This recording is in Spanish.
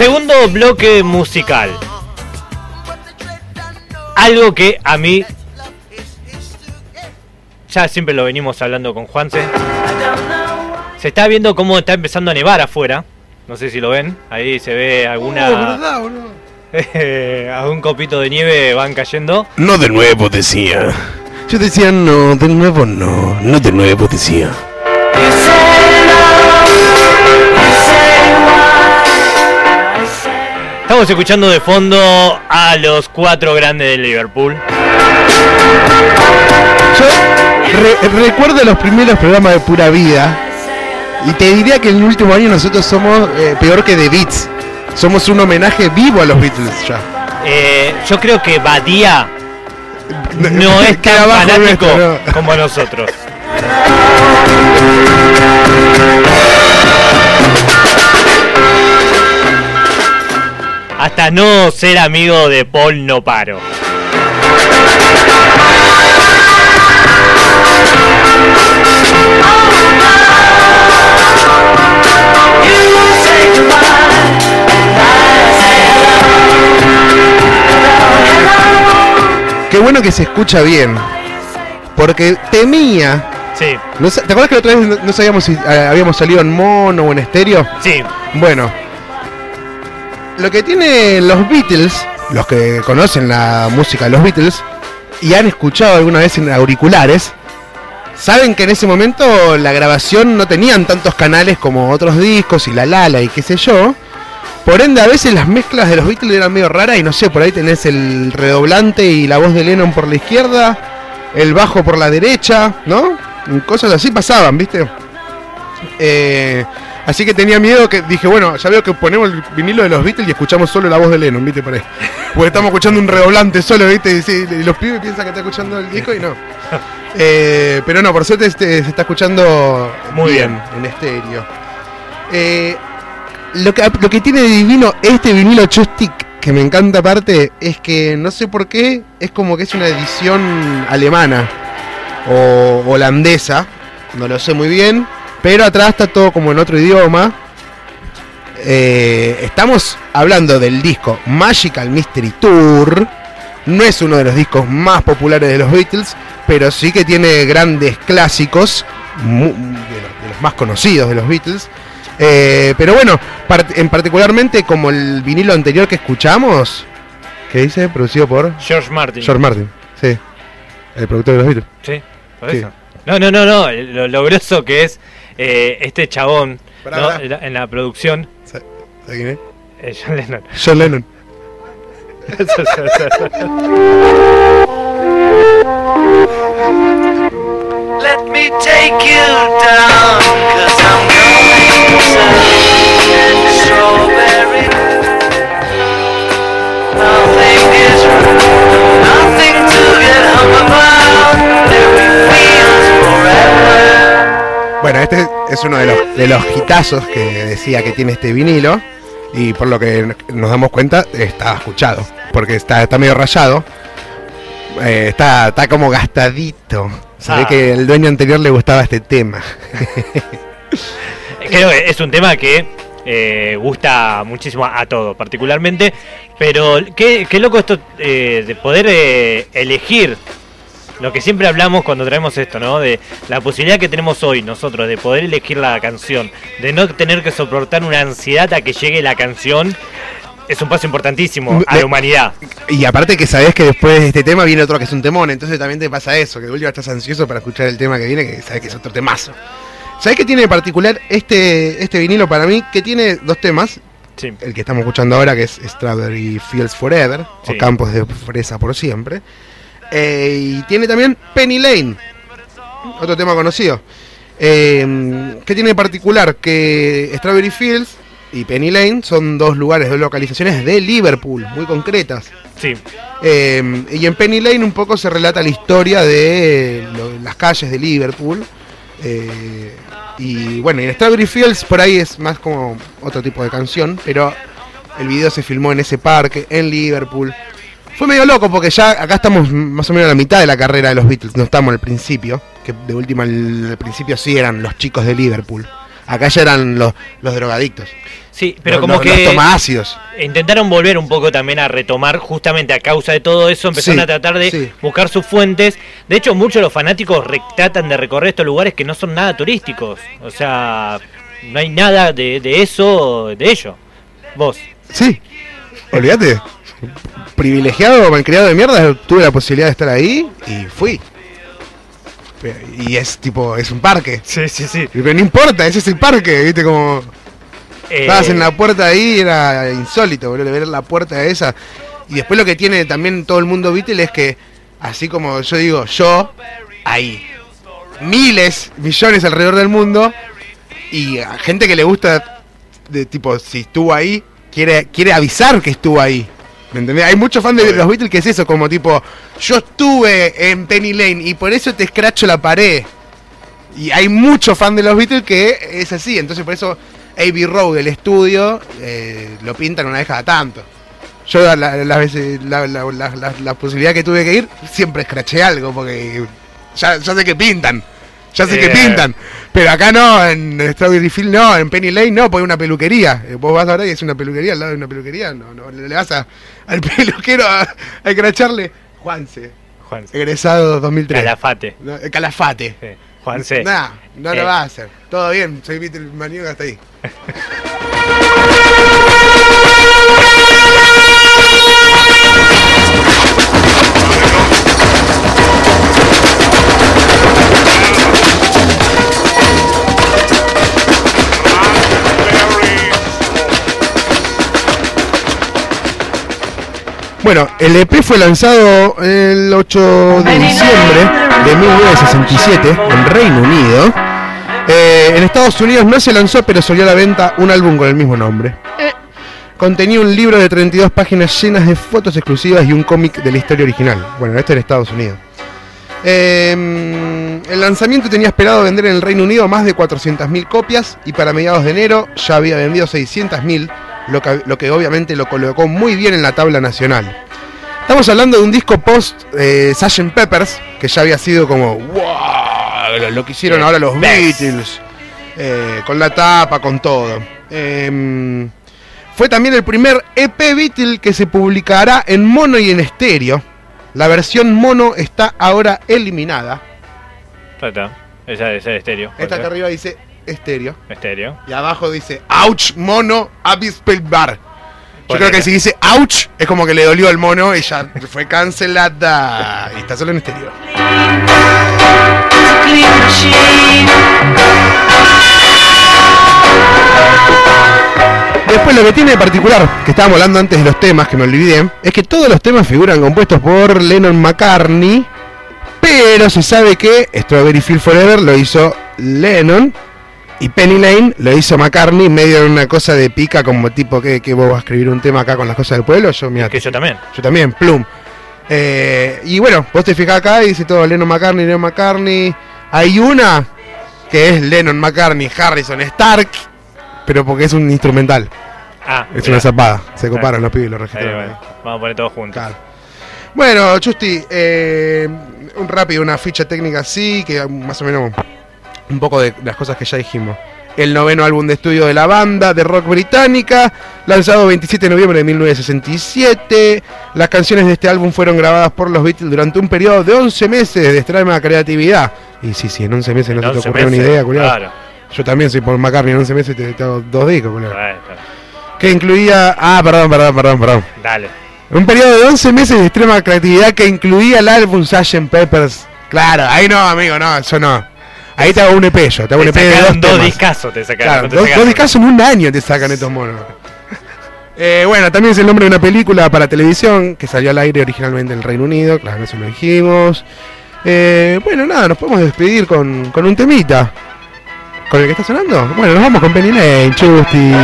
Segundo bloque musical. Algo que a mí ya siempre lo venimos hablando con Juanse. Se está viendo cómo está empezando a nevar afuera. No sé si lo ven. Ahí se ve alguna. algún copito de nieve van cayendo. No de nuevo, decía. Yo decía, no, de nuevo no. No de nuevo, decía. Estamos escuchando de fondo a los cuatro grandes de Liverpool. Yo recuerdo los primeros programas de Pura Vida y te diría que en el último año nosotros somos eh, peor que The Beats. Somos un homenaje vivo a los Beatles ya. Eh, yo creo que Badía no es tan fanático como nosotros. No ser amigo de Paul no paro. Qué bueno que se escucha bien. Porque temía. Sí. ¿Te acuerdas que la otra vez no, sabíamos si eh, habíamos salido en mono o en estéreo? Sí. Bueno. Lo que tienen los Beatles, los que conocen la música de los Beatles, y han escuchado alguna vez en auriculares, saben que en ese momento la grabación no tenían tantos canales como otros discos y la Lala y qué sé yo. Por ende, a veces las mezclas de los Beatles eran medio raras y no sé, por ahí tenés el redoblante y la voz de Lennon por la izquierda, el bajo por la derecha, ¿no? Cosas así pasaban, ¿viste? Eh, así que tenía miedo que dije, bueno, ya veo que ponemos el vinilo de los Beatles y escuchamos solo la voz de Lennon, ¿viste? Por ahí. Porque estamos escuchando un redoblante solo, ¿viste? Y, los pibes piensan que está escuchando el disco y no. Eh, pero no, por suerte este, se está escuchando muy bien, en estéreo. Eh, lo que, lo que tiene de divino este vinilo Chustic, que me encanta aparte, es que no sé por qué, es como que es una edición alemana o holandesa, no lo sé muy bien, pero atrás está todo como en otro idioma. Eh, estamos hablando del disco Magical Mystery Tour. No es uno de los discos más populares de los Beatles, pero sí que tiene grandes clásicos, de los más conocidos de los Beatles. Eh, pero bueno, en particularmente como el vinilo anterior que escuchamos, ¿qué dice? Producido por George Martin. George Martin, sí. El productor de los Beatles. Sí, por eso. No, no, no, no. Lo, lo que es eh, este chabón En, la, producción. ¿Sabes quién es? Eh, John Lennon. John Lennon. Let me take you Bueno, este es uno de los, de los hitazos que decía que tiene este vinilo. Y por lo que nos damos cuenta, está escuchado. Porque está, está medio rayado. Eh, está, está como gastadito. Ve ah. que el dueño anterior le gustaba este tema. Creo que es un tema que eh, gusta muchísimo a, todo, particularmente. Pero qué, qué loco esto eh, de poder eh, elegir lo que siempre hablamos cuando traemos esto, ¿no? De la posibilidad que tenemos hoy nosotros de poder elegir la canción, de no tener que soportar una ansiedad a que llegue la canción. Es un paso importantísimo a la humanidad. Y aparte que sabes que después de este tema viene otro que es un temón, entonces también te pasa eso, que de última estás ansioso para escuchar el tema que viene, que sabes que es otro temazo. ¿Sabes qué tiene de particular este, este vinilo para mí? Que tiene dos temas. El que estamos escuchando ahora, que es Strawberry Fields Forever, o Campos de Fresa por siempre. Eh, y tiene también Penny Lane, otro tema conocido. Eh, ¿Qué tiene de particular? Que Strawberry Fields y Penny Lane son dos lugares, dos localizaciones de Liverpool, muy concretas. Sí. Eh, y en Penny Lane un poco se relata la historia de las calles de Liverpool. Eh, y bueno, en Strawberry Fields por ahí es más como otro tipo de canción, pero el video se filmó en ese parque, en Liverpool. Fue medio loco porque ya acá estamos más o menos a la mitad de la carrera de los Beatles, no estamos al principio, que de última al principio sí eran los chicos de Liverpool. Acá ya eran los, los drogadictos. Sí, pero los, como los- que los tomaácidos. intentaron volver un poco también a retomar, justamente a causa de todo eso, empezaron Sí, a tratar de sí. buscar sus fuentes. De hecho, muchos de los fanáticos re- tratan de recorrer estos lugares que no son nada turísticos. O sea, no hay nada de, de eso, de ello. Vos. Sí, olvídate. Privilegiado, malcriado de mierda, tuve la posibilidad de estar ahí y fui. Y es tipo, es un parque. Sí, sí, sí. Pero no importa, ese es el parque, viste como... Eh, Estabas en la puerta ahí, era insólito, boludo, ver la puerta esa. Y después lo que tiene también todo el mundo Beatle es que, así como yo digo, yo, ahí. Miles, millones alrededor del mundo. Y a gente que le gusta, de tipo, si estuvo ahí, quiere, quiere avisar que estuvo ahí. ¿Me entendés? Hay muchos fans de los Beatles que es eso, como tipo, yo estuve en Penny Lane y por eso te escracho la pared. Y hay muchos fans de los Beatles que es así, entonces por eso Abbey Road, el estudio, eh, lo pintan una vez cada tanto. Yo la, la- las la, la- la- la- la posibilidad que tuve que ir, siempre escraché algo, porque ya, ya sé que pintan. Ya sé que Eh. pintan. Pero acá no, en Strawberry Field no, en Penny Lane no, porque es una peluquería. Eh, Vos vas ahora y es una peluquería al lado de una peluquería. No, no, le vas a, al peluquero a, a escracharle. Juanse, Juan, egresado 2003. Calafate. No, eh, Calafate. Sí. Juanse. Nah, no Eh. lo va a hacer. Todo bien, soy Beatle Maniego hasta ahí. Bueno, el EP fue lanzado el 8 de diciembre de 1967 en Reino Unido. Eh, en Estados Unidos no se lanzó, pero salió a la venta un álbum con el mismo nombre. Eh, Contenía un libro de 32 páginas llenas de fotos exclusivas y un cómic de la historia original. Bueno, este en Estados Unidos. Eh, el lanzamiento tenía esperado vender en el Reino Unido más de 400.000 copias y para mediados de enero ya había vendido 600.000, lo que, lo que obviamente lo colocó muy bien en la tabla nacional. Estamos hablando de un disco post eh, Sgt. Peppers, que ya había sido como wow, lo, que hicieron ahora los. Beatles, eh, con la tapa, con todo. Eh, fue también el primer EP Beatle que se publicará en mono y en estéreo. La versión mono está ahora eliminada. Está. Esa estéreo. Esta acá arriba dice estéreo. Estéreo. Y abajo dice Ouch Mono Abyss Bar. Yo creo que si dice Ouch es como que le dolió al mono y ya fue cancelada. Y está solo en estéreo. Después lo que tiene de particular, que estábamos hablando antes de los temas, que me olvidé, es que todos los temas figuran compuestos por Lennon McCartney, pero se sabe que Strawberry Field Forever lo hizo Lennon y Penny Lane lo hizo McCartney medio en una cosa de pica como tipo que, que vos vas a escribir un tema acá con las cosas del pueblo, yo mira, Que yo también. yo también, plum. Eh, y bueno, vos te fijás acá y dice todo Lennon McCartney, Lennon McCartney. Hay una que es Lennon McCartney, Harrison, Stark, pero porque es un instrumental. Ah, Es una zapada. Se comparan los pibes y los Ahí, registraron. bueno. Vamos a poner todos juntos. Claro. Bueno, Chusti, eh, un rápido, una ficha técnica así, que más o menos un poco de las cosas que ya dijimos. El noveno álbum de estudio de la banda de rock británica, lanzado 27 de noviembre de 1967. Las canciones de este álbum fueron grabadas por los Beatles durante un periodo de 11 meses de extrema creatividad. Y sí, sí, en 11 meses no se te 11 ocurrió una meses, idea, culiado. Claro. Yo también soy por McCartney, en 11 meses te, te hago dos discos, culiado. Bueno, claro. Que incluía... Ah, perdón, perdón, perdón, perdón. Dale. Un periodo de 11 meses de extrema creatividad que incluía el álbum Sgt. Peppers. Claro, ahí no, amigo, no, eso no. Ahí te hago un EP yo, te hago un EP dos, dos discazos te sacaron. Dos, discazos en un año te sacan estos monos. Eh, bueno, también es el nombre de una película para televisión que salió al aire originalmente en el Reino Unido, claro, eso lo dijimos. Eh, bueno, nada, nos podemos despedir con, con un temita. ¿Con el que está sonando? Bueno, nos vamos con Penny Lane, Chusti.